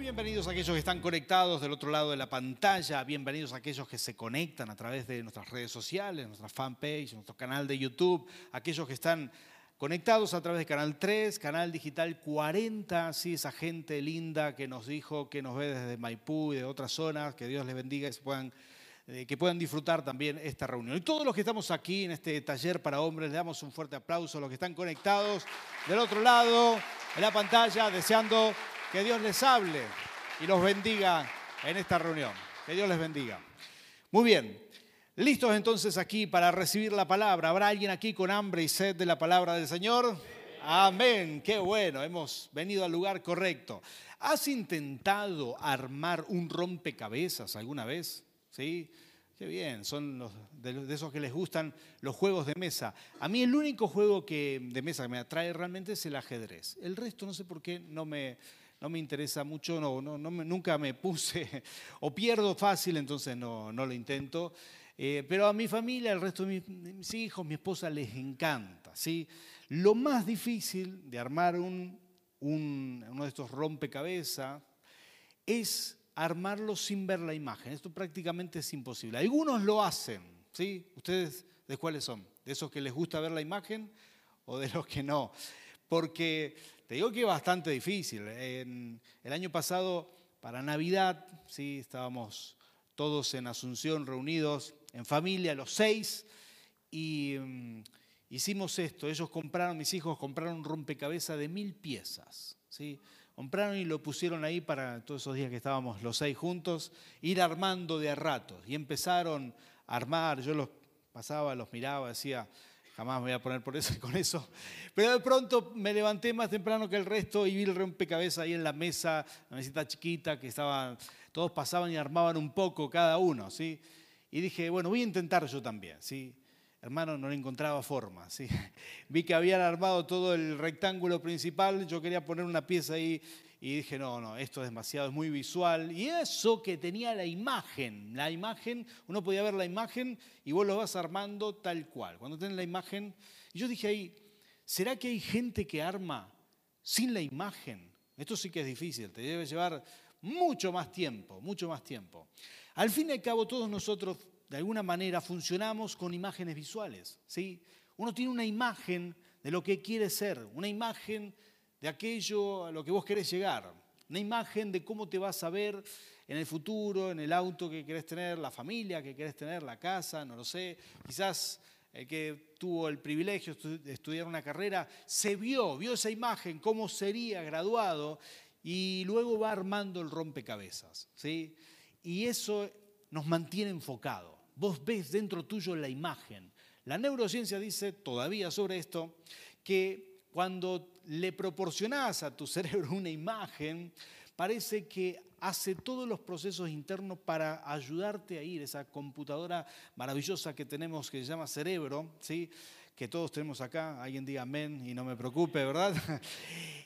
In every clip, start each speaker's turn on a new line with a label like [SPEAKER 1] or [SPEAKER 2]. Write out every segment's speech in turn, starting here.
[SPEAKER 1] Muy bienvenidos a aquellos que están conectados del otro lado de la pantalla, bienvenidos a aquellos que se conectan a través de nuestras redes sociales, nuestra fanpage, nuestro canal de YouTube, aquellos que están conectados a través de Canal 3, Canal Digital 40, sí, esa gente linda que nos dijo que nos ve desde Maipú y de otras zonas, que Dios les bendiga y puedan, eh, que puedan disfrutar también esta reunión. Y todos los que estamos aquí en este taller para hombres, le damos un fuerte aplauso a los que están conectados del otro lado de la pantalla, deseando que Dios les hable y los bendiga en esta reunión. Que Dios les bendiga. Muy bien, listos entonces aquí para recibir la palabra. ¿Habrá alguien aquí con hambre y sed de la palabra del Señor? Amén, qué bueno, hemos venido al lugar correcto. ¿Has intentado armar un rompecabezas alguna vez? ¿Sí? Qué bien, son de, esos que les gustan los juegos de mesa. A mí el único juego que, de mesa que me atrae realmente es el ajedrez. El resto no sé por qué no me, no me interesa mucho, no, no, nunca me puse, o pierdo fácil, entonces no, no lo intento. Eh, pero a mi familia, al resto de mis, hijos, mi esposa les encanta. ¿sí? Lo más difícil de armar un, uno de estos rompecabezas es armarlo sin ver la imagen. Esto prácticamente es imposible. Algunos lo hacen, ¿sí? ¿Ustedes de cuáles son? ¿De esos que les gusta ver la imagen o de los que no? Porque te digo que es bastante difícil. El año pasado, para Navidad, ¿sí? estábamos todos en Asunción reunidos en familia, los seis, y mm, hicimos esto. Ellos compraron, mis hijos compraron un rompecabezas de mil piezas. ¿sí? Compraron y lo pusieron ahí para todos esos días que estábamos los seis juntos, ir armando de a ratos. Y empezaron a armar, yo los pasaba, los miraba, decía, jamás me voy a poner por eso, con eso. Pero de pronto me levanté más temprano que el resto y vi el rompecabezas ahí en la mesa, la mesita chiquita, que estaba, todos pasaban y armaban un poco cada uno, ¿sí? Y dije, bueno, voy a intentar yo también, ¿sí? Hermano, no le encontraba forma, ¿sí? Vi que habían armado todo el rectángulo principal, yo quería poner una pieza ahí y dije, no, no, esto es demasiado, es muy visual. Y eso que tenía la imagen, la imagen, uno podía ver la imagen y vos lo vas armando tal cual. Cuando tenés la imagen, yo dije ahí, ¿será que hay gente que arma sin la imagen? Esto sí que es difícil, te debe llevar mucho más tiempo, mucho más tiempo. Al fin y al cabo, todos nosotros, de alguna manera, funcionamos con imágenes visuales, ¿sí? Uno tiene una imagen de lo que quiere ser, una imagen de aquello a lo que vos querés llegar. Una imagen de cómo te vas a ver en el futuro, en el auto que querés tener, la familia que querés tener, la casa, no lo sé. Quizás el que tuvo el privilegio de estudiar una carrera se vio, vio esa imagen, cómo sería graduado y luego va armando el rompecabezas. ¿sí? Y eso nos mantiene enfocado. Vos ves dentro tuyo la imagen. La neurociencia dice todavía sobre esto que cuando le proporcionás a tu cerebro una imagen, parece que hace todos los procesos internos para ayudarte a ir, esa computadora maravillosa que tenemos que se llama cerebro, ¿sí? que todos tenemos acá, alguien diga amén y no me preocupe, ¿verdad?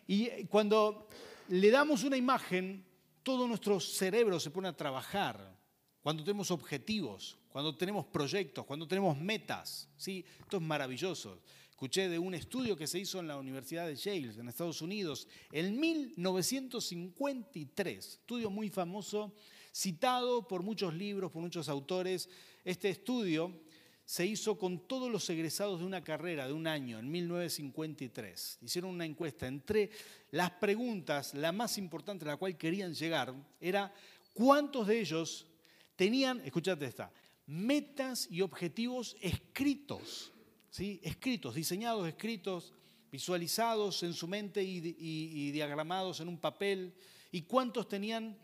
[SPEAKER 1] Y cuando le damos una imagen, todo nuestro cerebro se pone a trabajar, cuando tenemos objetivos, cuando tenemos proyectos, cuando tenemos metas, ¿sí? Esto es maravilloso. Escuché de un estudio que se hizo en la Universidad de Yale, en Estados Unidos, en 1953. Estudio muy famoso, citado por muchos libros, por muchos autores. Este estudio se hizo con todos los egresados de una carrera de un año, en 1953. Hicieron una encuesta. Entre las preguntas, la más importante a la cual querían llegar era cuántos de ellos tenían, escúchate esta, metas y objetivos escritos escritos, diseñados, escritos, visualizados en su mente y, diagramados en un papel. ¿Y cuántos tenían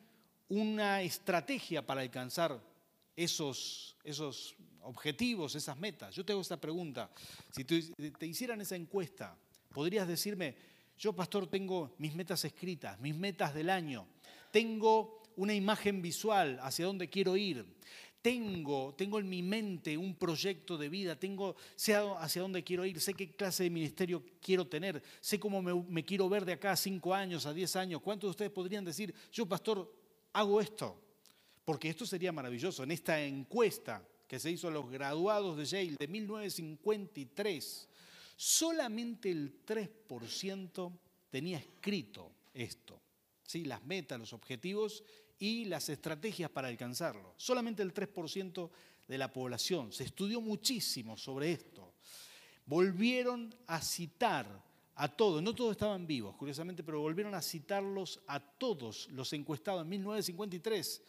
[SPEAKER 1] una estrategia para alcanzar esos, esos objetivos, esas metas? Yo te hago esta pregunta. Si te hicieran esa encuesta, ¿podrías decirme, yo pastor tengo mis metas escritas, mis metas del año, tengo una imagen visual hacia dónde quiero ir, tengo, tengo en mi mente un proyecto de vida, tengo, sé hacia dónde quiero ir, sé qué clase de ministerio quiero tener, sé cómo me, quiero ver de acá a cinco años, a diez años. ¿Cuántos de ustedes podrían decir, yo pastor, hago esto? Porque esto sería maravilloso. En esta encuesta que se hizo a los graduados de Yale de 1953, solamente el 3% tenía escrito esto. ¿sí? las metas, los objetivos y las estrategias para alcanzarlo. Solamente el 3% de la población. Se estudió muchísimo sobre esto. Volvieron a citar a todos, no todos estaban vivos, curiosamente, pero volvieron a citarlos a todos los encuestados en 1953.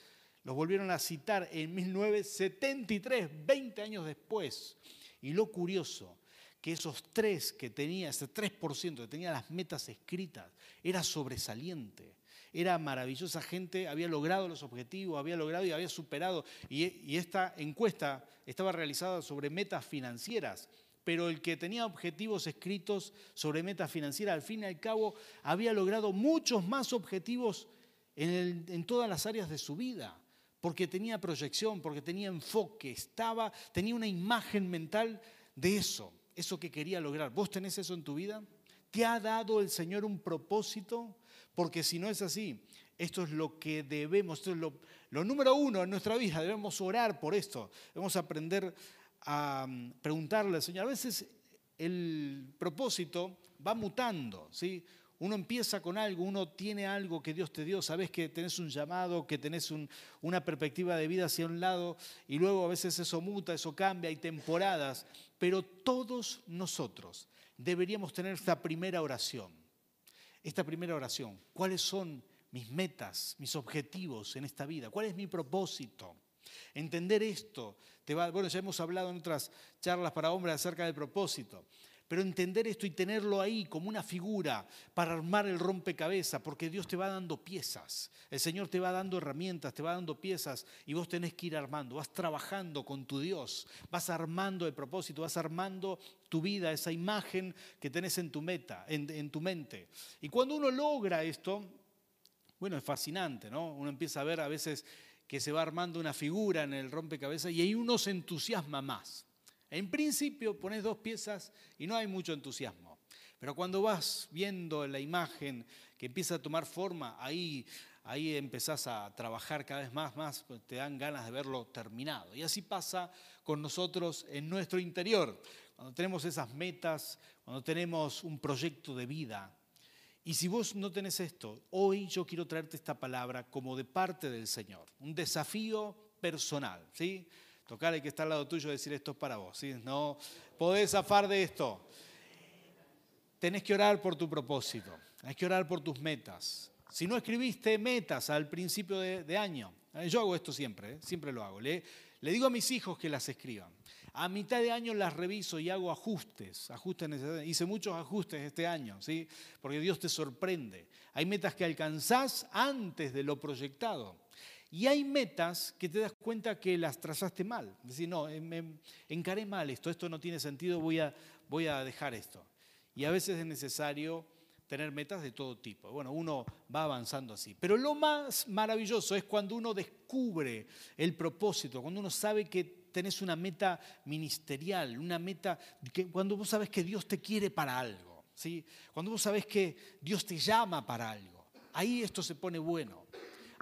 [SPEAKER 1] Los volvieron a citar en 1973, 20 años después. Y lo curioso, que esos tres que tenía, ese 3% que tenía las metas escritas, era sobresaliente. Era maravillosa gente, había logrado los objetivos, había logrado y había superado. Y, esta encuesta estaba realizada sobre metas financieras pero el que tenía objetivos escritos sobre metas financieras, al fin y al cabo, había logrado muchos más objetivos en, en, todas las áreas de su vida, porque tenía proyección, porque tenía enfoque, estaba, tenía una imagen mental de eso eso que quería lograr. ¿Vos tenés eso en tu vida? ¿Te ha dado el Señor un propósito? Porque si no es así, esto es lo que debemos, esto es lo, número uno en nuestra vida, debemos orar por esto, debemos aprender a mm, preguntarle al Señor. A veces el propósito va mutando, ¿sí? Uno empieza con algo, uno tiene algo que Dios te dio, sabes que tenés un llamado, que tenés una perspectiva de vida hacia un lado y luego a veces eso muta, eso cambia, hay temporadas, pero todos nosotros deberíamos tener esta primera oración. Esta primera oración, ¿cuáles son mis metas, mis objetivos en esta vida? ¿Cuál es mi propósito? Entender esto, te va, bueno, ya hemos hablado en otras charlas para hombres acerca del propósito, pero entender esto y tenerlo ahí como una figura para armar el rompecabezas, porque Dios te va dando piezas, el Señor te va dando herramientas, te va dando piezas y vos tenés que ir armando, vas trabajando con tu Dios, vas armando el propósito, vas armando tu vida, esa imagen que tenés en tu meta, en, en tu mente. Y cuando uno logra esto, bueno, es fascinante, ¿no? Uno empieza a ver a veces que se va armando una figura en el rompecabezas y ahí uno se entusiasma más. En principio pones dos piezas y no hay mucho entusiasmo. Pero cuando vas viendo la imagen que empieza a tomar forma, ahí, ahí empezás a trabajar cada vez más, más, pues te dan ganas de verlo terminado. Y así pasa con nosotros en nuestro interior. Cuando tenemos esas metas, cuando tenemos un proyecto de vida. Y si vos no tenés esto, hoy yo quiero traerte esta palabra como de parte del Señor, un desafío personal, ¿sí? Tocar el que está al lado tuyo y decir esto es para vos. ¿sí? No podés zafar de esto. Tenés que orar por tu propósito. Tenés que orar por tus metas. Si no escribiste metas al principio de, año, eh, yo hago esto siempre, eh, siempre lo hago. Le, le digo a mis hijos que las escriban. A mitad de año las reviso y hago ajustes, ajustes Hice muchos ajustes este año, ¿sí? porque Dios te sorprende. Hay metas que alcanzás antes de lo proyectado. Y hay metas que te das cuenta que las trazaste mal. Decir, no, me encaré mal esto, esto no tiene sentido, voy a, voy a dejar esto. Y a veces es necesario tener metas de todo tipo. Bueno, uno va avanzando así. Pero lo más maravilloso es cuando uno descubre el propósito, cuando uno sabe que tenés una meta ministerial, una meta, que, cuando vos sabes que Dios te quiere para algo, ¿sí? cuando vos sabes que Dios te llama para algo. Ahí esto se pone bueno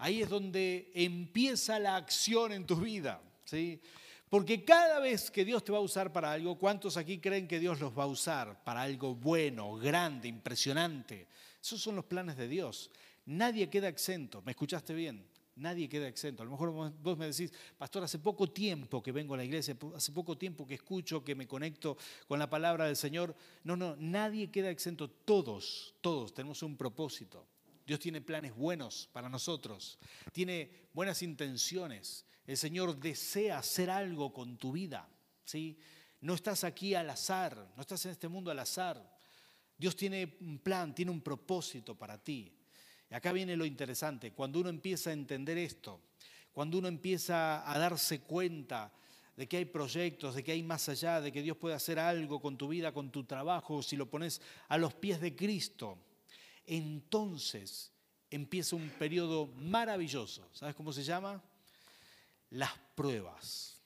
[SPEAKER 1] ahí es donde empieza la acción en tu vida. ¿sí? Porque cada vez que Dios te va a usar para algo, ¿cuántos aquí creen que Dios los va a usar para algo bueno, grande, impresionante? Esos son los planes de Dios. Nadie queda exento. ¿Me escuchaste bien? Nadie queda exento. A lo mejor vos me decís, pastor, hace poco tiempo que vengo a la iglesia, hace poco tiempo que escucho, que me conecto con la palabra del Señor. No, no, nadie queda exento. Todos, todos tenemos un propósito. Dios tiene planes buenos para nosotros, tiene buenas intenciones. El Señor desea hacer algo con tu vida. ¿sí? No estás aquí al azar, no estás en este mundo al azar. Dios tiene un plan, tiene un propósito para ti. Y acá viene lo interesante, cuando uno empieza a entender esto, cuando uno empieza a darse cuenta de que hay proyectos, de que hay más allá, de que Dios puede hacer algo con tu vida, con tu trabajo, si lo pones a los pies de Cristo, entonces empieza un periodo maravilloso. ¿Sabes cómo se llama? Las pruebas.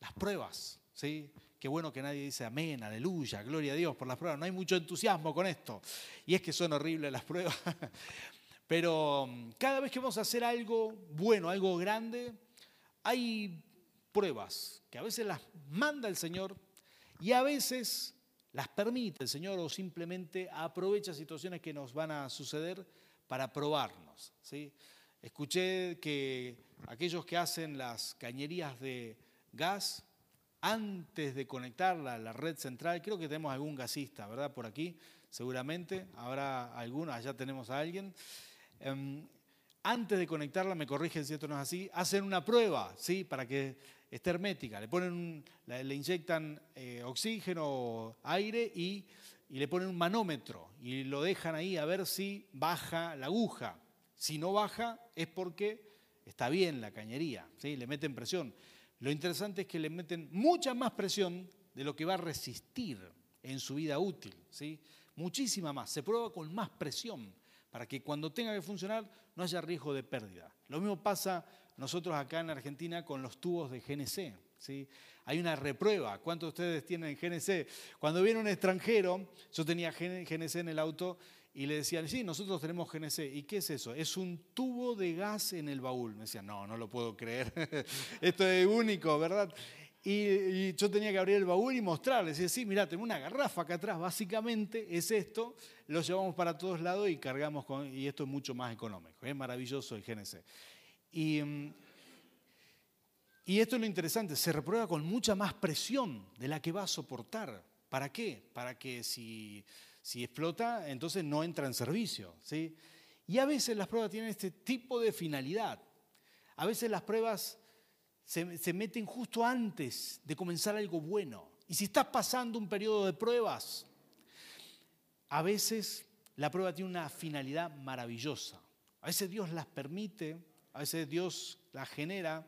[SPEAKER 1] Las pruebas, ¿sí? Qué bueno que nadie dice amén, aleluya, gloria a Dios por las pruebas. No hay mucho entusiasmo con esto. Y es que son horribles las pruebas. Pero mm, cada vez que vamos a hacer algo bueno, algo grande, hay pruebas que a veces las manda el Señor y a veces las permite el Señor o simplemente aprovecha situaciones que nos van a suceder para probarnos. ¿sí? Escuché que aquellos que hacen las cañerías de gas, antes de conectarla a la red central, creo que tenemos algún gasista, ¿verdad? Por aquí, seguramente, habrá alguno, allá tenemos a alguien. Em, antes de conectarla, me corrigen si esto no es así, hacen una prueba, ¿sí? Para que esté hermética. Le, ponen le inyectan eh, oxígeno aire y, y le ponen un manómetro y lo dejan ahí a ver si baja la aguja. Si no baja es porque está bien la cañería, ¿sí? le meten presión. Lo interesante es que le meten mucha más presión de lo que va a resistir en su vida útil, ¿sí? muchísima más. Se prueba con más presión para que cuando tenga que funcionar no haya riesgo de pérdida. Lo mismo pasa nosotros acá en Argentina con los tubos de GNC. ¿sí? Hay una reprueba. ¿Cuántos de ustedes tienen GNC? Cuando viene un extranjero, yo tenía GNC en el auto y le decían, sí, nosotros tenemos GNC. ¿Y qué es eso? Es un tubo de gas en el baúl. Me decían, no, no lo puedo creer. Esto es único, ¿verdad? Y, yo tenía que abrir el baúl y mostrarles. Decía, sí, mira, tengo una garrafa acá atrás, básicamente es esto, lo llevamos para todos lados y cargamos con, y esto es mucho más económico. Es maravilloso el GNC. Y, mm, y esto es lo interesante, se reprueba con mucha más presión de la que va a soportar. ¿Para qué? Para que si explota, entonces no entra en servicio. Y a veces las pruebas tienen este tipo de finalidad. A veces las pruebas se, se meten justo antes de comenzar algo bueno. Y si estás pasando un periodo de pruebas, a veces la prueba tiene una finalidad maravillosa. A veces Dios las permite, a veces Dios las genera,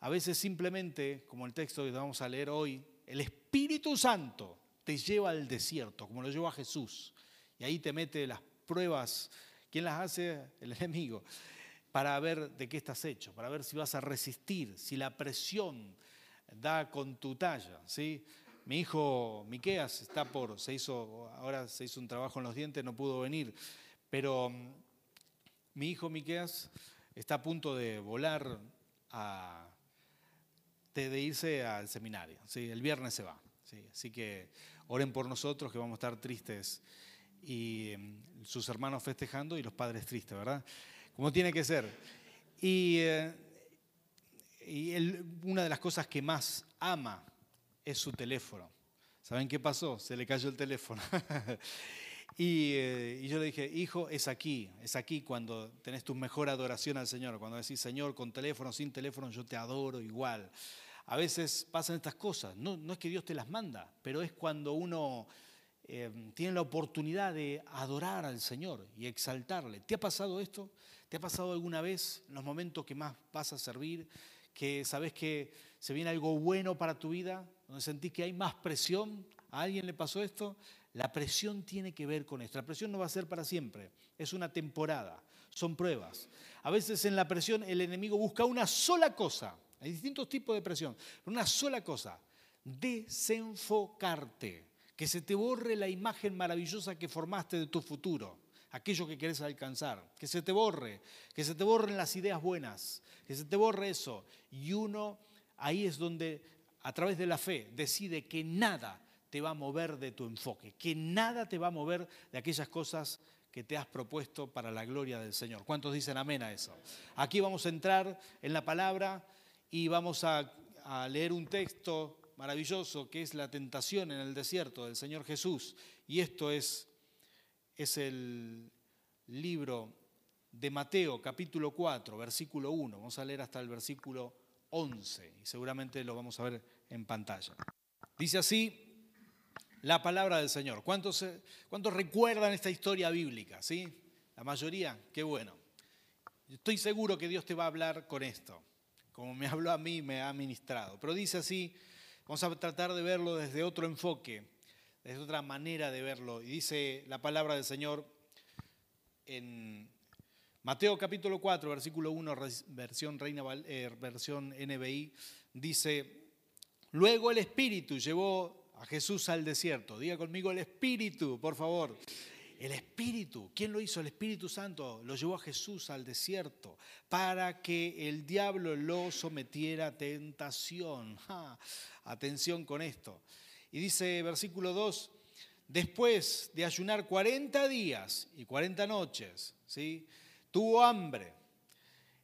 [SPEAKER 1] a veces simplemente, como el texto que vamos a leer hoy, el Espíritu Santo te lleva al desierto, como lo llevó a Jesús. Y ahí te mete las pruebas. ¿Quién las hace? El enemigo. Para ver de qué estás hecho, para ver si vas a resistir, si la presión da con tu talla. ¿sí? Mi hijo Miqueas está por, se hizo, ahora se hizo un trabajo en los dientes, no pudo venir, pero mm, mi hijo Miqueas está a punto de volar a, irse al seminario. ¿sí? El viernes se va. ¿sí? Así que oren por nosotros que vamos a estar tristes y em, sus hermanos festejando y los padres tristes, ¿verdad? Como tiene que ser. Y, eh, una de las cosas que más ama es su teléfono. ¿Saben qué pasó? Se le cayó el teléfono. y, eh, y, yo le dije, hijo, es aquí, es aquí cuando tenés tu mejor adoración al Señor, cuando decís, Señor, con teléfono, sin teléfono, yo te adoro igual. A veces pasan estas cosas, no, no es que Dios te las manda, pero es cuando uno eh, tiene la oportunidad de adorar al Señor y exaltarle. ¿Te ha pasado esto? ¿Te ha pasado alguna vez en los momentos que más vas a servir, que sabes que se viene algo bueno para tu vida, donde sentís que hay más presión? ¿A alguien le pasó esto? La presión tiene que ver con esto. La presión no va a ser para siempre, es una temporada, son pruebas. A veces en la presión el enemigo busca una sola cosa hay distintos tipos de presión. Una sola cosa, desenfocarte. Que se te borre la imagen maravillosa que formaste de tu futuro, aquello que quieres alcanzar. Que se te borre, que se te borren las ideas buenas, que se te borre eso. Y uno, ahí es donde, a través de la fe, decide que nada te va a mover de tu enfoque, que nada te va a mover de aquellas cosas que te has propuesto para la gloria del Señor. ¿Cuántos dicen amén a eso? Aquí vamos a entrar en la palabra y vamos a, leer un texto maravilloso que es la tentación en el desierto del Señor Jesús. Y esto es, es el libro de Mateo capítulo 4, versículo 1. Vamos a leer hasta el versículo 11 y seguramente lo vamos a ver en pantalla. Dice así la palabra del Señor. ¿Cuántos, recuerdan esta historia bíblica? ¿Sí? La mayoría, qué bueno. Estoy seguro que Dios te va a hablar con esto como me habló a mí, me ha ministrado. Pero dice así, vamos a tratar de verlo desde otro enfoque, desde otra manera de verlo. Y dice la palabra del Señor en Mateo capítulo 4, versículo 1, versión, Reina, eh, versión NBI, dice, luego el Espíritu llevó a Jesús al desierto. Diga conmigo el Espíritu, por favor. El Espíritu, ¿quién lo hizo? El Espíritu Santo lo llevó a Jesús al desierto para que el diablo lo sometiera a tentación. Atención con esto. Y dice versículo 2, después de ayunar 40 días y 40 noches, ¿sí? tuvo hambre.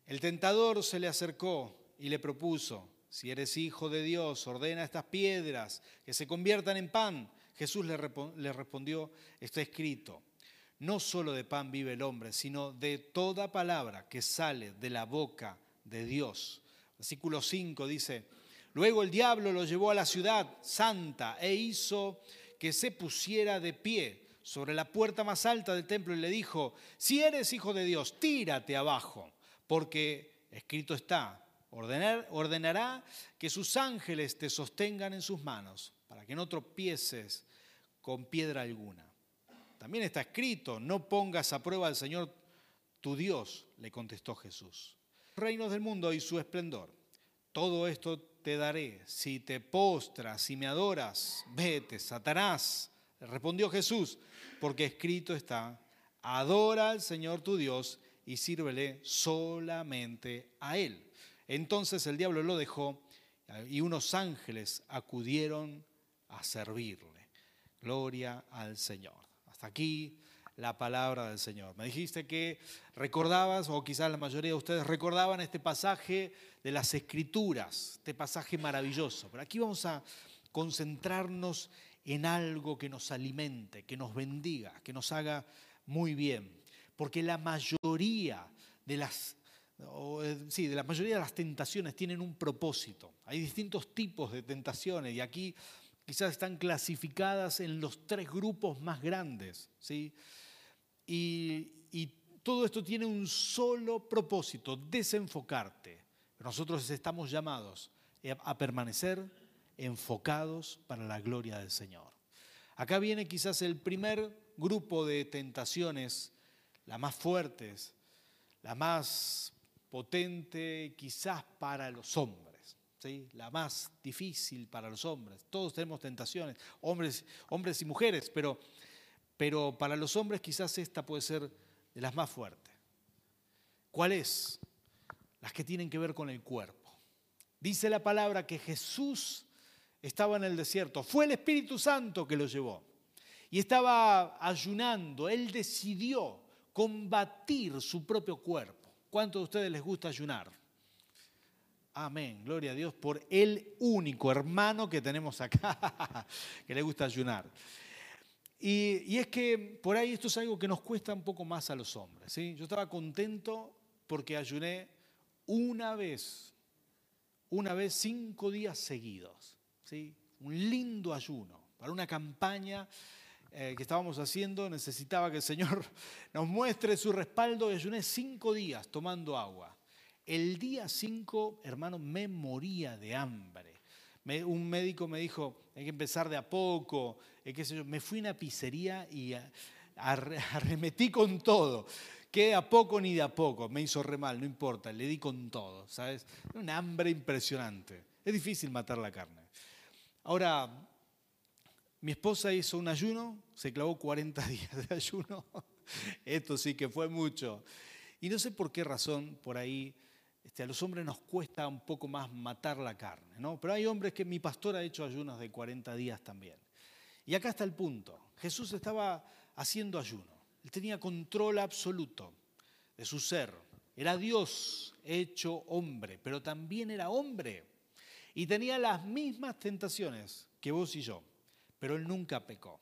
[SPEAKER 1] El tentador se le acercó y le propuso, si eres hijo de Dios, ordena estas piedras que se conviertan en pan. Jesús le, respondió, está escrito, no solo de pan vive el hombre, sino de toda palabra que sale de la boca de Dios. Versículo 5 dice, luego el diablo lo llevó a la ciudad santa e hizo que se pusiera de pie sobre la puerta más alta del templo y le dijo, si eres hijo de Dios, tírate abajo, porque escrito está, ordenará que sus ángeles te sostengan en sus manos, para que no tropieces con piedra alguna. También está escrito, no pongas a prueba al Señor tu Dios, le contestó Jesús. Reinos del mundo y su esplendor. Todo esto te daré si te postras, si me adoras. Vete, Satanás, respondió Jesús, porque escrito está, adora al Señor tu Dios y sírvele solamente a Él. Entonces el diablo lo dejó y unos ángeles acudieron a servirle. Gloria al Señor. Hasta aquí la palabra del Señor. Me dijiste que recordabas, o quizás la mayoría de ustedes recordaban este pasaje de las Escrituras, este pasaje maravilloso. Pero aquí vamos a concentrarnos en algo que nos alimente, que nos bendiga, que nos haga muy bien. Porque la mayoría de las eh, sí, de la mayoría de las tentaciones tienen un propósito. Hay distintos tipos de tentaciones y aquí quizás están clasificadas en los tres grupos más grandes. ¿sí? Y, y todo esto tiene un solo propósito, desenfocarte. Nosotros estamos llamados a permanecer enfocados para la gloria del Señor. Acá viene quizás el primer grupo de tentaciones, las más fuertes, las más potente quizás para los hombres, ¿sí? la más difícil para los hombres. Todos tenemos tentaciones, hombres, hombres y mujeres, pero, pero para los hombres quizás esta puede ser de las más fuertes. ¿Cuál es? Las que tienen que ver con el cuerpo. Dice la palabra que Jesús estaba en el desierto, fue el Espíritu Santo que lo llevó y estaba ayunando, él decidió combatir su propio cuerpo. ¿Cuántos de ustedes les gusta ayunar? Amén, gloria a Dios por el único hermano que tenemos acá que le gusta ayunar. Y, es que por ahí esto es algo que nos cuesta un poco más a los hombres. ¿sí? Yo estaba contento porque ayuné una vez, una vez cinco días seguidos. ¿sí? Un lindo ayuno para una campaña eh, que estábamos haciendo, necesitaba que el Señor nos muestre su respaldo y ayuné cinco días tomando agua. El día cinco, hermano, me moría de hambre. un médico me dijo, hay que empezar de a poco, eh, qué sé yo. me fui a una pizzería y arremetí con todo. Que a poco ni de a poco, me hizo re mal, no importa, le di con todo, ¿sabes? Un hambre impresionante. Es difícil matar la carne. Ahora, mi esposa hizo un ayuno, se clavó 40 días de ayuno. Esto sí que fue mucho. Y no sé por qué razón por ahí este, a los hombres nos cuesta un poco más matar la carne, ¿no? Pero hay hombres que mi pastor ha hecho ayunos de 40 días también. Y acá está el punto. Jesús estaba haciendo ayuno. Él tenía control absoluto de su ser. Era Dios hecho hombre, pero también era hombre. Y tenía las mismas tentaciones que vos y yo pero él nunca pecó.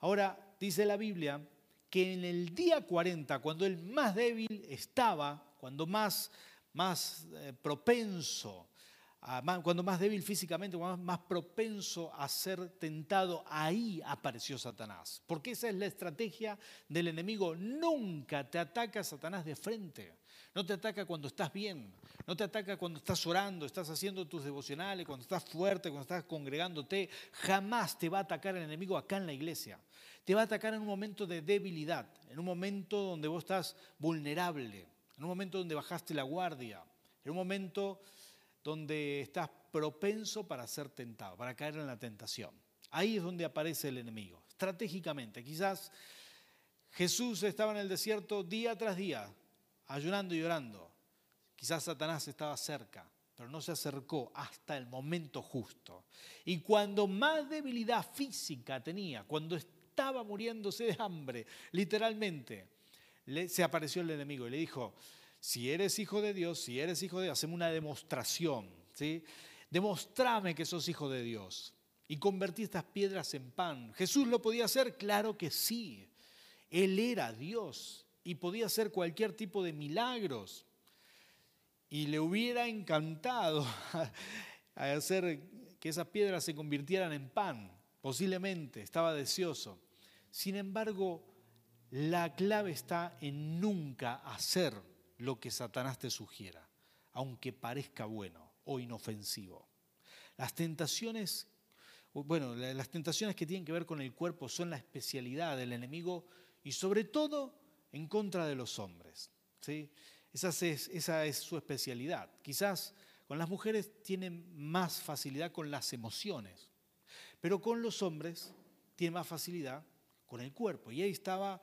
[SPEAKER 1] Ahora, dice la Biblia que en el día 40, cuando él más débil estaba, cuando más, más eh, propenso, cuando más débil físicamente, cuando más propenso a ser tentado, ahí apareció Satanás. Porque esa es la estrategia del enemigo. Nunca te ataca Satanás de frente. No te ataca cuando estás bien, no te ataca cuando estás orando, estás haciendo tus devocionales, cuando estás fuerte, cuando estás congregándote. Jamás te va a atacar el enemigo acá en la iglesia. Te va a atacar en un momento de debilidad, en un momento donde vos estás vulnerable, en un momento donde bajaste la guardia, en un momento donde estás propenso para ser tentado, para caer en la tentación. Ahí es donde aparece el enemigo, estratégicamente. Quizás Jesús estaba en el desierto día tras día, ayunando y orando. Quizás Satanás estaba cerca, pero no se acercó hasta el momento justo. Y cuando más debilidad física tenía, cuando estaba muriéndose de hambre, literalmente. se apareció el enemigo y le dijo, si eres hijo de Dios, si eres hijo de Dios, hacemos una demostración, ¿sí? Demostrame que sos hijo de Dios y convertí estas piedras en pan. ¿Jesús lo podía hacer? Claro que sí. Él era Dios y podía hacer cualquier tipo de milagros. Y le hubiera encantado hacer que esas piedras se convirtieran en pan, posiblemente, estaba deseoso. Sin embargo, la clave está en nunca hacer lo que Satanás te sugiera, aunque parezca bueno o inofensivo. Las tentaciones, bueno, las tentaciones que tienen que ver con el cuerpo son la especialidad del enemigo y sobre todo en contra de los hombres. ¿sí? Esa, es, su especialidad. Quizás con las mujeres tienen más facilidad con las emociones, pero con los hombres tiene más facilidad con el cuerpo. Y ahí estaba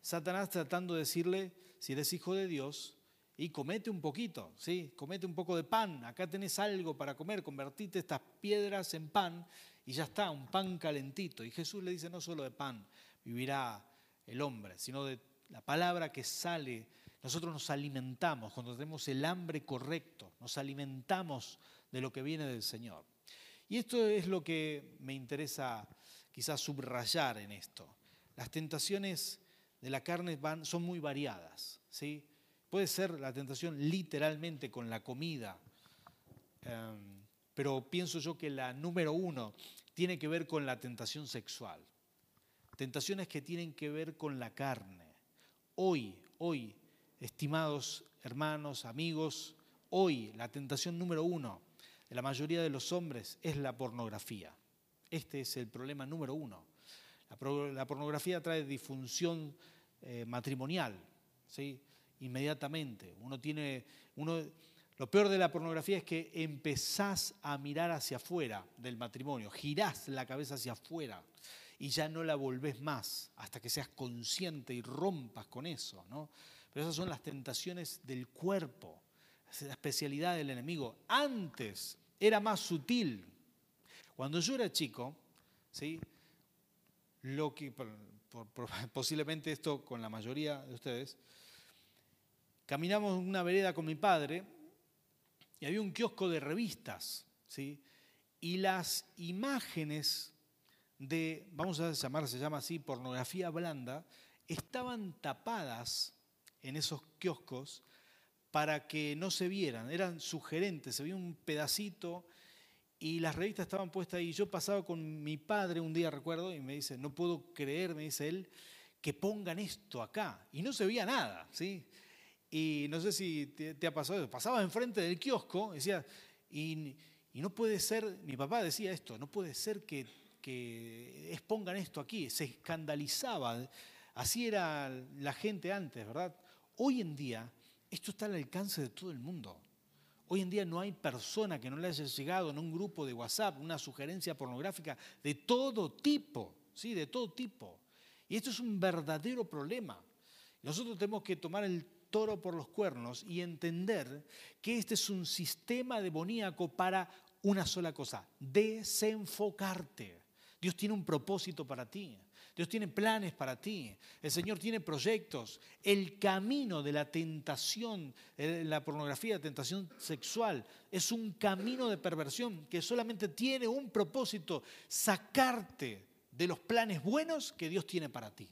[SPEAKER 1] Satanás tratando de decirle, si eres hijo de Dios, y comete un poquito, ¿sí? Comete un poco de pan, acá tenés algo para comer, convertite estas piedras en pan y ya está, un pan calentito. Y Jesús le dice, no solo de pan vivirá el hombre, sino de la palabra que sale. Nosotros nos alimentamos cuando tenemos el hambre correcto, nos alimentamos de lo que viene del Señor. Y esto es lo que me interesa quizás subrayar en esto. Las tentaciones de la carne son muy variadas, ¿sí? Puede ser la tentación literalmente con la comida, em, pero pienso yo que la número uno tiene que ver con la tentación sexual. Tentaciones que tienen que ver con la carne. Hoy, hoy, estimados hermanos, amigos, hoy la tentación número uno de la mayoría de los hombres es la pornografía. Este es el problema número uno. La, pornografía trae disfunción eh, matrimonial, ¿sí? inmediatamente. Uno tiene, uno, lo peor de la pornografía es que empezás a mirar hacia afuera del matrimonio, girás la cabeza hacia afuera y ya no la volvés más hasta que seas consciente y rompas con eso. ¿no? Pero esas son las tentaciones del cuerpo, es la especialidad del enemigo. Antes era más sutil. Cuando yo era chico, ¿sí? lo que, posiblemente esto con la mayoría de ustedes, caminamos una vereda con mi padre y había un kiosco de revistas, ¿sí? Y las imágenes de, vamos a llamar, se llama así, pornografía blanda, estaban tapadas en esos kioscos para que no se vieran, eran sugerentes, se veía un pedacito y las revistas estaban puestas ahí. Yo pasaba con mi padre un día, recuerdo, y me dice, no puedo creer, me dice él, que pongan esto acá. Y no se veía nada, ¿sí? Y no sé si te, ha pasado eso. Pasabas enfrente del kiosco, decía, y, no puede ser, mi papá decía esto, no puede ser que, que expongan esto aquí. Se escandalizaba. Así era la gente antes, ¿verdad? Hoy en día, esto está al alcance de todo el mundo. Hoy en día no hay persona que no le haya llegado en un grupo de WhatsApp una sugerencia pornográfica de todo tipo, ¿sí? De todo tipo. Y esto es un verdadero problema. Nosotros tenemos que tomar el toro por los cuernos y entender que este es un sistema demoníaco para una sola cosa, desenfocarte. Dios tiene un propósito para ti. Dios tiene planes para ti. El Señor tiene proyectos. El camino de la tentación, eh, la pornografía, la tentación sexual, es un camino de perversión que solamente tiene un propósito, sacarte de los planes buenos que Dios tiene para ti.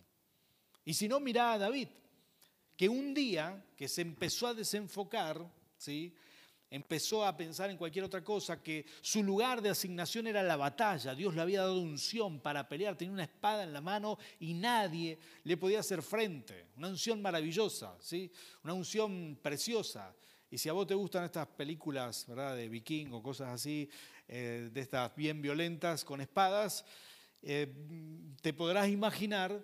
[SPEAKER 1] Y si no, mira a David que un día que se empezó a desenfocar, ¿sí? Empezó a pensar en cualquier otra cosa, que su lugar de asignación era la batalla, Dios le había dado unción para pelear, tenía una espada en la mano y nadie le podía hacer frente, una unción maravillosa, ¿sí? una unción preciosa. Y si a vos te gustan estas películas ¿verdad? de viking o cosas así, eh, de estas bien violentas con espadas, eh, te podrás imaginar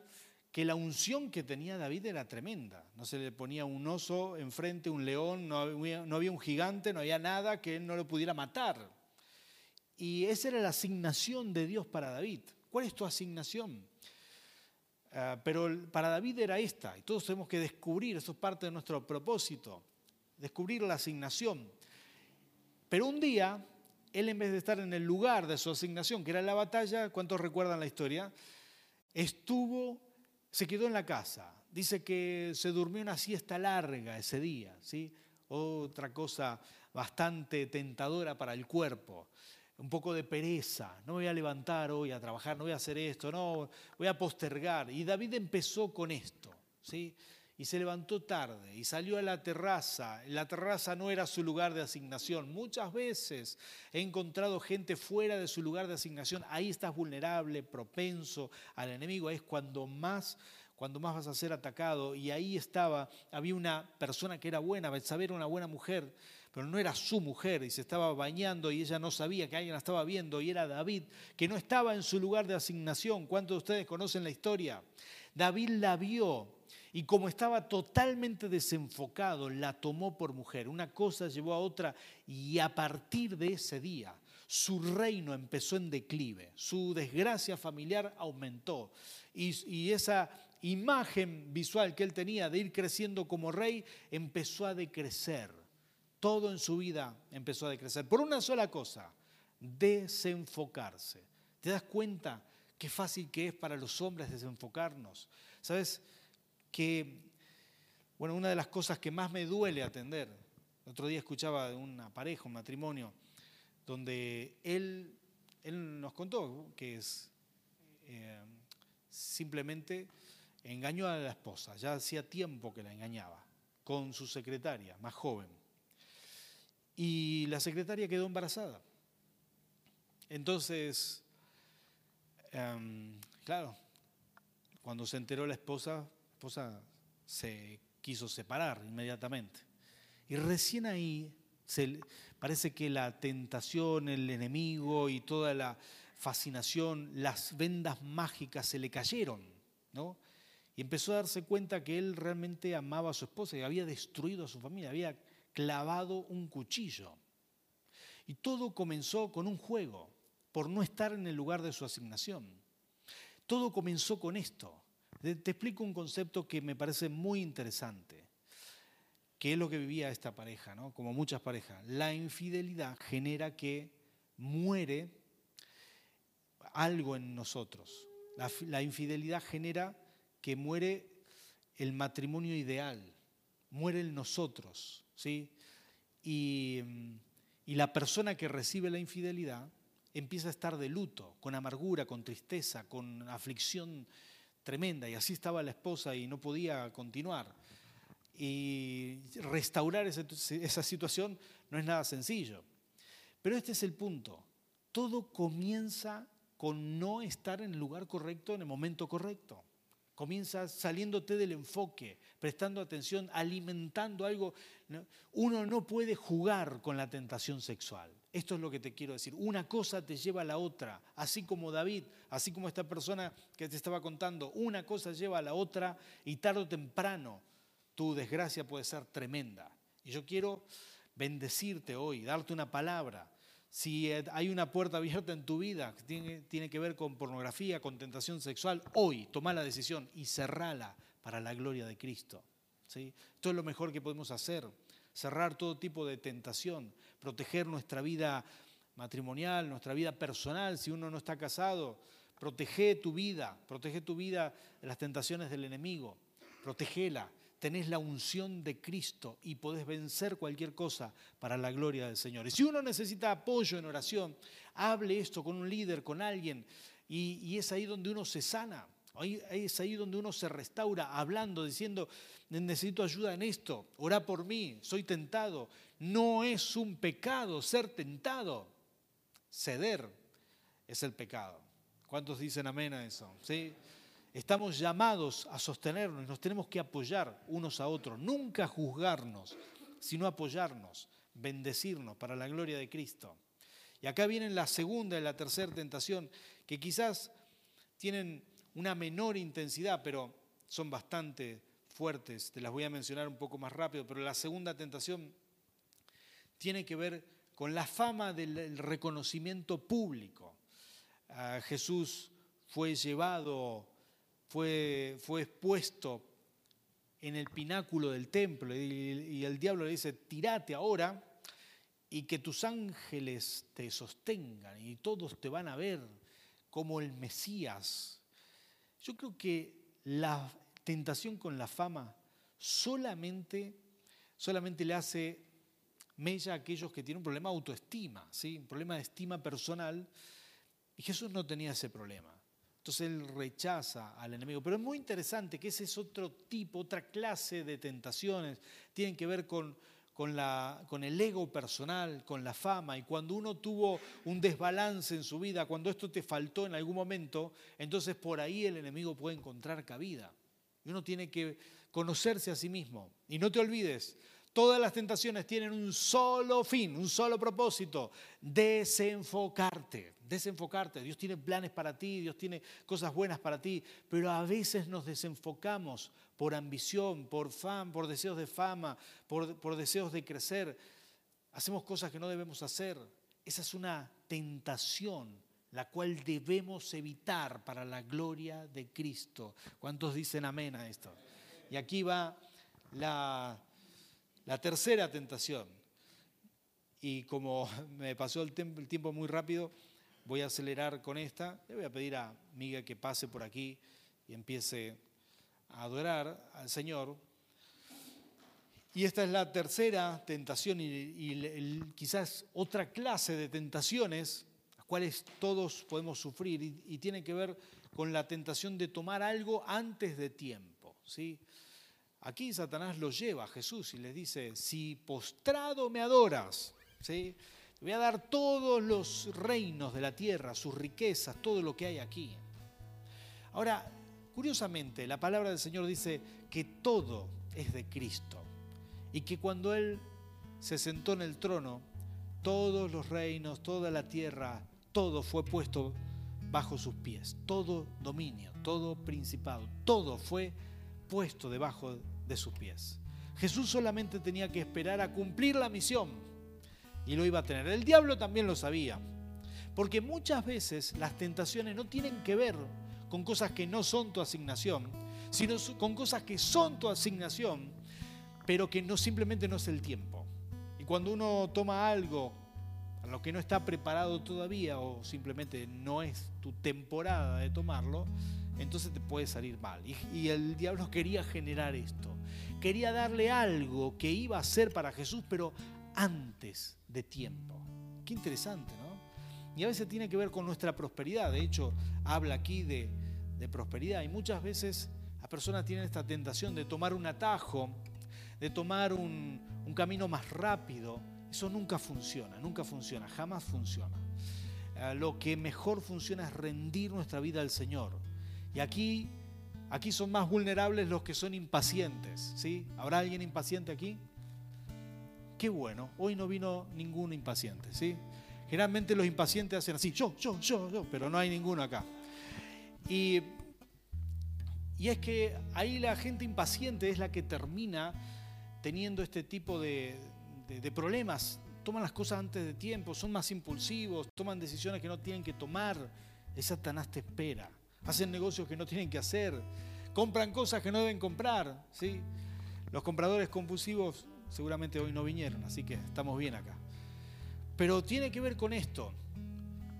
[SPEAKER 1] que la unción que tenía David era tremenda. No se le ponía un oso enfrente, un león, no había, un gigante, no había nada que él no lo pudiera matar. Y esa era la asignación de Dios para David. ¿Cuál es tu asignación? Ah, pero para David era esta, y todos tenemos que descubrir, eso es parte de nuestro propósito, descubrir la asignación. Pero un día, él en vez de estar en el lugar de su asignación, que era la batalla, ¿cuántos recuerdan la historia? estuvo, se quedó en la casa. Dice que se durmió una siesta larga ese día, ¿sí? Otra cosa bastante tentadora para el cuerpo. Un poco de pereza, no voy a levantar hoy a trabajar, no voy a hacer esto, no, voy a postergar. Y David empezó con esto, ¿sí? Y se levantó tarde y salió a la terraza. La terraza no era su lugar de asignación. Muchas veces he encontrado gente fuera de su lugar de asignación. Ahí estás vulnerable, propenso al enemigo. es cuando más, cuando más vas a ser atacado. Y ahí estaba, había una persona que era buena, saber una buena mujer, pero no era su mujer y se estaba bañando y ella no sabía que alguien la estaba viendo y era David, que no estaba en su lugar de asignación. ¿Cuántos de ustedes conocen la historia? David la vio y como estaba totalmente desenfocado, la tomó por mujer. Una cosa llevó a otra y a partir de ese día su reino empezó en declive, su desgracia familiar aumentó y, esa imagen visual que él tenía de ir creciendo como rey empezó a decrecer. Todo en su vida empezó a decrecer. Por una sola cosa, desenfocarse. ¿Te das cuenta qué fácil que es para los hombres desenfocarnos? ¿Sabes? Que, bueno, una de las cosas que más me duele atender, el otro día escuchaba de una pareja, un matrimonio, donde él, él nos contó que es, eh, simplemente engañó a la esposa, ya hacía tiempo que la engañaba, con su secretaria, más joven. Y la secretaria quedó embarazada. Entonces, em, claro, cuando se enteró la esposa, esposa se quiso separar inmediatamente. Y recién ahí se, parece que la tentación, el enemigo y toda la fascinación, las vendas mágicas se le cayeron, ¿no? Y empezó a darse cuenta que él realmente amaba a su esposa y había destruido a su familia, había clavado un cuchillo. Y todo comenzó con un juego, por no estar en el lugar de su asignación. Todo comenzó con esto. Te explico un concepto que me parece muy interesante, que es lo que vivía esta pareja, ¿no? como muchas parejas. La infidelidad genera que muere algo en nosotros. La, infidelidad genera que muere el matrimonio ideal, muere el nosotros. ¿sí? Y, y la persona que recibe la infidelidad empieza a estar de luto, con amargura, con tristeza, con aflicción tremenda y así estaba la esposa y no podía continuar. Y restaurar esa, situación no es nada sencillo. Pero este es el punto. Todo comienza con no estar en el lugar correcto en el momento correcto. Comienza saliéndote del enfoque, prestando atención, alimentando algo. Uno no puede jugar con la tentación sexual. Esto es lo que te quiero decir. Una cosa te lleva a la otra, así como David, así como esta persona que te estaba contando. Una cosa lleva a la otra y tarde o temprano tu desgracia puede ser tremenda. Y yo quiero bendecirte hoy, darte una palabra. Si hay una puerta abierta en tu vida que tiene, tiene que ver con pornografía, con tentación sexual, hoy toma la decisión y cerrala para la gloria de Cristo. ¿sí? Esto es lo mejor que podemos hacer cerrar todo tipo de tentación, proteger nuestra vida matrimonial, nuestra vida personal, si uno no está casado, protege tu vida, protege tu vida de las tentaciones del enemigo, protegela. Tenés la unción de Cristo y podés vencer cualquier cosa para la gloria del Señor. Y si uno necesita apoyo en oración, hable esto con un líder, con alguien, y, es ahí donde uno se sana. Es ahí donde uno se restaura, hablando, diciendo, necesito ayuda en esto, ora por mí, soy tentado. No es un pecado ser tentado. Ceder es el pecado. ¿Cuántos dicen amén a eso? ¿Sí? Estamos llamados a sostenernos, nos tenemos que apoyar unos a otros, nunca juzgarnos, sino apoyarnos, bendecirnos para la gloria de Cristo. Y acá viene la segunda y la tercera tentación, que quizás tienen una menor intensidad, pero son bastante fuertes. Te las voy a mencionar un poco más rápido, pero la segunda tentación tiene que ver con la fama del reconocimiento público. Ah, Jesús fue llevado, fue, fue expuesto en el pináculo del templo y, el diablo le dice, tirate ahora y que tus ángeles te sostengan y todos te van a ver como el Mesías Yo creo que la tentación con la fama solamente, solamente le hace mella a aquellos que tienen un problema de autoestima, ¿sí? un problema de estima personal. Y Jesús no tenía ese problema. Entonces él rechaza al enemigo. Pero es muy interesante que ese es otro tipo, otra clase de tentaciones. Tienen que ver con, con, la, con el ego personal, con la fama. Y cuando uno tuvo un desbalance en su vida, cuando esto te faltó en algún momento, entonces por ahí el enemigo puede encontrar cabida. Y uno tiene que conocerse a sí mismo. Y no te olvides, Todas las tentaciones tienen un solo fin, un solo propósito, desenfocarte, desenfocarte. Dios tiene planes para ti, Dios tiene cosas buenas para ti, pero a veces nos desenfocamos por ambición, por fama, por deseos de fama, por, por deseos de crecer. Hacemos cosas que no debemos hacer. Esa es una tentación la cual debemos evitar para la gloria de Cristo. ¿Cuántos dicen amén a esto? Y aquí va la la tercera tentación, y como me pasó el tiempo muy rápido, voy a acelerar con esta. Le voy a pedir a Miguel que pase por aquí y empiece a adorar al Señor. Y esta es la tercera tentación y, quizás otra clase de tentaciones, las cuales todos podemos sufrir, y, y tiene que ver con la tentación de tomar algo antes de tiempo. ¿sí? Aquí Satanás lo lleva a Jesús y le dice, si postrado me adoras, ¿sí? te voy a dar todos los reinos de la tierra, sus riquezas, todo lo que hay aquí. Ahora, curiosamente, la palabra del Señor dice que todo es de Cristo y que cuando Él se sentó en el trono, todos los reinos, toda la tierra, todo fue puesto bajo sus pies, todo dominio, todo principado, todo fue puesto debajo de sus pies. Jesús solamente tenía que esperar a cumplir la misión y lo iba a tener. El diablo también lo sabía, porque muchas veces las tentaciones no tienen que ver con cosas que no son tu asignación, sino con cosas que son tu asignación, pero que no simplemente no es el tiempo. Y cuando uno toma algo a lo que no está preparado todavía o simplemente no es tu temporada de tomarlo, entonces te puede salir mal. Y, el diablo quería generar esto. Quería darle algo que iba a ser para Jesús, pero antes de tiempo. Qué interesante, ¿no? Y a veces tiene que ver con nuestra prosperidad. De hecho, habla aquí de, prosperidad. Y muchas veces las personas tienen esta tentación de tomar un atajo, de tomar un, camino más rápido. Eso nunca funciona, nunca funciona, jamás funciona. Eh, lo que mejor funciona es rendir nuestra vida al Señor y aquí, aquí son más vulnerables los que son impacientes. ¿sí? ¿Habrá alguien impaciente aquí? Qué bueno, hoy no vino ningún impaciente. ¿sí? Generalmente los impacientes hacen así, yo, yo, yo, yo, pero no hay ninguno acá. Y, y es que ahí la gente impaciente es la que termina teniendo este tipo de, problemas. Toman las cosas antes de tiempo, son más impulsivos, toman decisiones que no tienen que tomar. El Satanás te espera hacen negocios que no tienen que hacer, compran cosas que no deben comprar. ¿sí? Los compradores compulsivos seguramente hoy no vinieron, así que estamos bien acá. Pero tiene que ver con esto,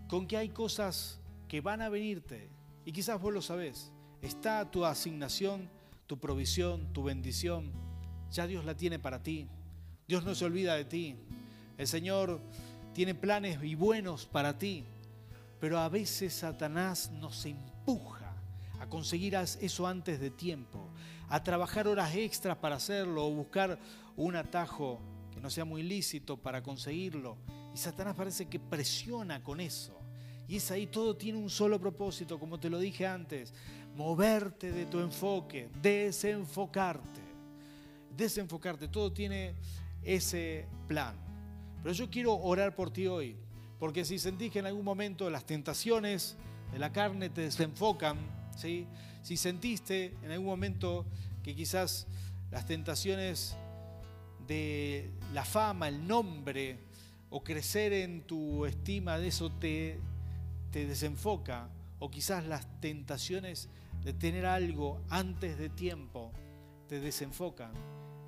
[SPEAKER 1] con que hay cosas que van a venirte y quizás vos lo sabés. Está tu asignación, tu provisión, tu bendición. Ya Dios la tiene para ti. Dios no se olvida de ti. El Señor tiene planes y buenos para ti. Pero a veces Satanás nos impide a conseguir eso antes de tiempo, a trabajar horas extras para hacerlo o buscar un atajo que no sea muy lícito para conseguirlo. Y Satanás parece que presiona con eso. Y es ahí, todo tiene un solo propósito, como te lo dije antes, moverte de tu enfoque, desenfocarte. Desenfocarte, todo tiene ese plan. Pero yo quiero orar por ti hoy, porque si sentís que en algún momento las tentaciones de la carne te desenfocan, ¿sí? si sentiste en algún momento que quizás las tentaciones de la fama, el nombre o crecer en tu estima de eso te, te desenfoca, o quizás las tentaciones de tener algo antes de tiempo te desenfocan,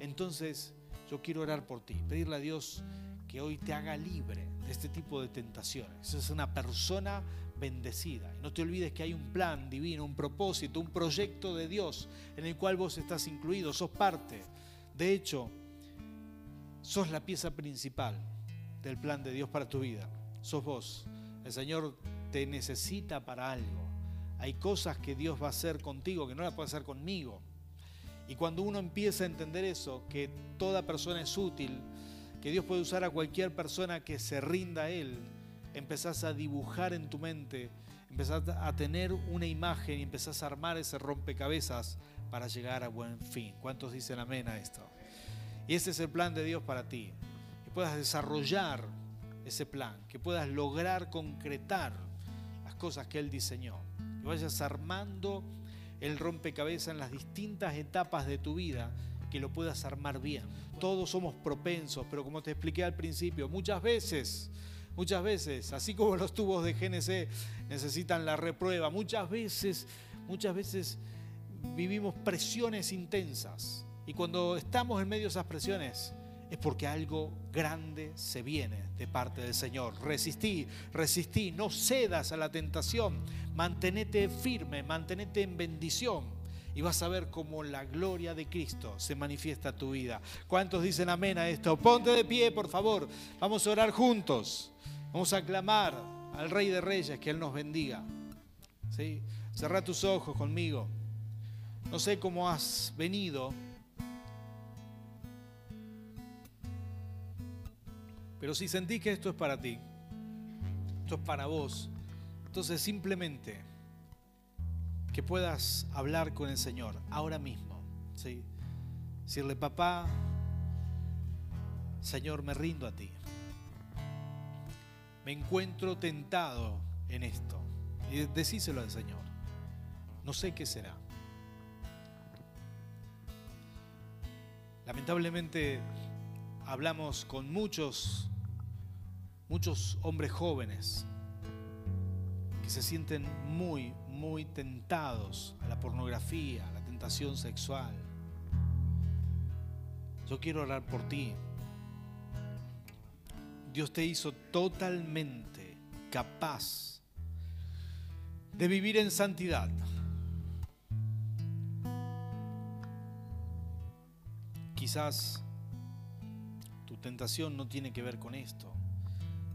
[SPEAKER 1] entonces yo quiero orar por ti, pedirle a Dios que hoy te haga libre de este tipo de tentaciones. Es una persona bendecida. Y no te olvides que hay un plan divino, un propósito, un proyecto de Dios en el cual vos estás incluido, sos parte. De hecho, sos la pieza principal del plan de Dios para tu vida. Sos vos. El Señor te necesita para algo. Hay cosas que Dios va a hacer contigo que no las puede hacer conmigo. Y cuando uno empieza a entender eso, que toda persona es útil, que Dios puede usar a cualquier persona que se rinda a Él, empezás a dibujar en tu mente, empezás a tener una imagen y empezás a armar ese rompecabezas para llegar a buen fin. ¿Cuántos dicen amén a esto? Y ese es el plan de Dios para ti. Que puedas desarrollar ese plan, que puedas lograr concretar las cosas que Él diseñó. Que vayas armando el rompecabezas en las distintas etapas de tu vida, que lo puedas armar bien. Todos somos propensos, pero como te expliqué al principio, muchas veces Muchas veces, así como los tubos de GNC necesitan la reprueba, muchas veces, muchas veces vivimos presiones intensas. Y cuando estamos en medio de esas presiones, es porque algo grande se viene de parte del Señor. Resistí, resistí, no cedas a la tentación, mantenete firme, mantenete en bendición y vas a ver cómo la gloria de Cristo se manifiesta en tu vida. ¿Cuántos dicen amén a esto? Ponte de pie, por favor. Vamos a orar juntos. Vamos a clamar al Rey de Reyes que Él nos bendiga. ¿Sí? Cerra tus ojos conmigo. No sé cómo has venido, pero si sentís que esto es para ti, esto es para vos, entonces simplemente que puedas hablar con el Señor ahora mismo. ¿sí? Decirle, papá, Señor, me rindo a ti me encuentro tentado en esto. Y decíselo al Señor. No sé qué será. Lamentablemente hablamos con muchos, muchos hombres jóvenes que se sienten muy, muy tentados a la pornografía, a la tentación sexual. Yo quiero orar por ti, Dios te hizo totalmente capaz de vivir en santidad. Quizás tu tentación no tiene que ver con esto.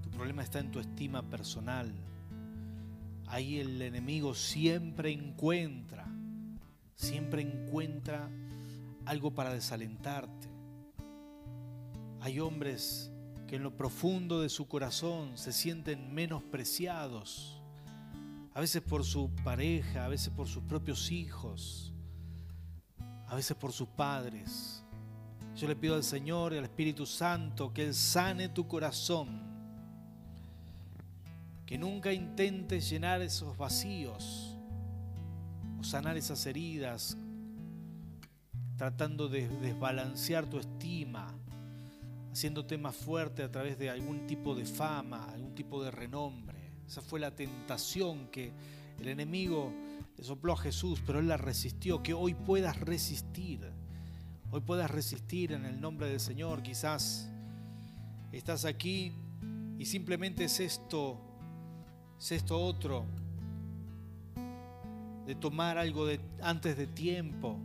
[SPEAKER 1] Tu problema está en tu estima personal. Ahí el enemigo siempre encuentra, siempre encuentra algo para desalentarte. Hay hombres que en lo profundo de su corazón se sienten menospreciados, a veces por su pareja, a veces por sus propios hijos, a veces por sus padres. Yo le pido al Señor y al Espíritu Santo que Él sane tu corazón, que nunca intentes llenar esos vacíos o sanar esas heridas, tratando de desbalancear tu estima haciéndote más fuerte a través de algún tipo de fama, algún tipo de renombre. Esa fue la tentación que el enemigo le sopló a Jesús, pero él la resistió. Que hoy puedas resistir, hoy puedas resistir en el nombre del Señor. Quizás estás aquí y simplemente es esto, es esto otro, de tomar algo antes de tiempo.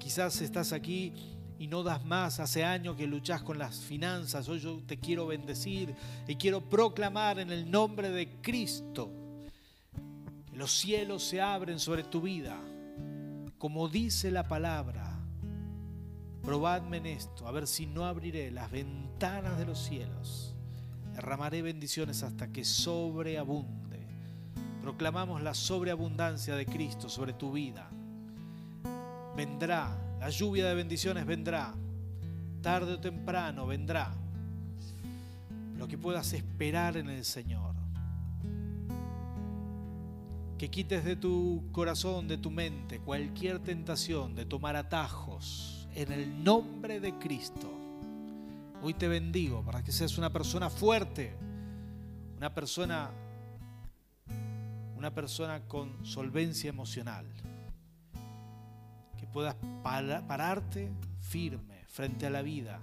[SPEAKER 1] Quizás estás aquí y no das más. Hace años que luchas con las finanzas. Hoy yo te quiero bendecir y quiero proclamar en el nombre de Cristo que los cielos se abren sobre tu vida. Como dice la palabra, probadme en esto, a ver si no abriré las ventanas de los cielos. Derramaré bendiciones hasta que sobreabunde. Proclamamos la sobreabundancia de Cristo sobre tu vida. Vendrá la lluvia de bendiciones vendrá. Tarde o temprano vendrá. Lo que puedas esperar en el Señor. Que quites de tu corazón, de tu mente, cualquier tentación de tomar atajos en el nombre de Cristo. Hoy te bendigo para que seas una persona fuerte, una persona una persona con solvencia emocional puedas pararte firme frente a la vida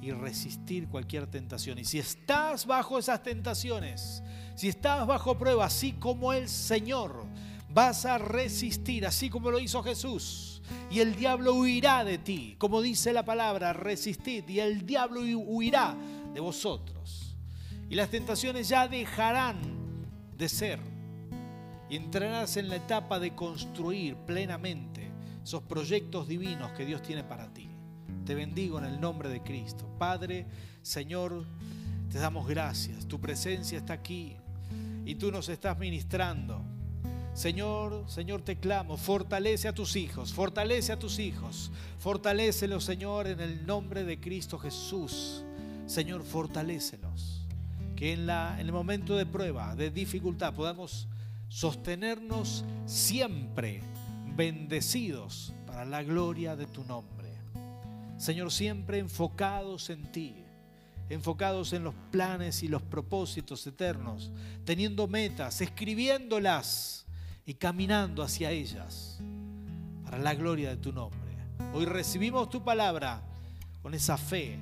[SPEAKER 1] y resistir cualquier tentación. Y si estás bajo esas tentaciones, si estás bajo prueba, así como el Señor, vas a resistir, así como lo hizo Jesús. Y el diablo huirá de ti, como dice la palabra, resistid, y el diablo huirá de vosotros. Y las tentaciones ya dejarán de ser. Y entrarás en la etapa de construir plenamente esos proyectos divinos que Dios tiene para ti. Te bendigo en el nombre de Cristo. Padre, Señor, te damos gracias. Tu presencia está aquí y tú nos estás ministrando. Señor, Señor, te clamo, fortalece a tus hijos, fortalece a tus hijos, fortalécelos, Señor, en el nombre de Cristo Jesús. Señor, fortalécelos. Que en, la, en el momento de prueba, de dificultad, podamos sostenernos siempre bendecidos para la gloria de tu nombre. Señor, siempre enfocados en ti, enfocados en los planes y los propósitos eternos, teniendo metas, escribiéndolas y caminando hacia ellas para la gloria de tu nombre. Hoy recibimos tu palabra con esa fe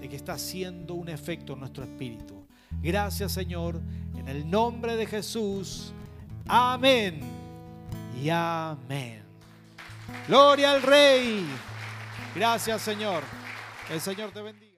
[SPEAKER 1] de que está haciendo un efecto en nuestro espíritu. Gracias Señor, en el nombre de Jesús. Amén y amén. Gloria al Rey. Gracias, Señor. El Señor te bendiga.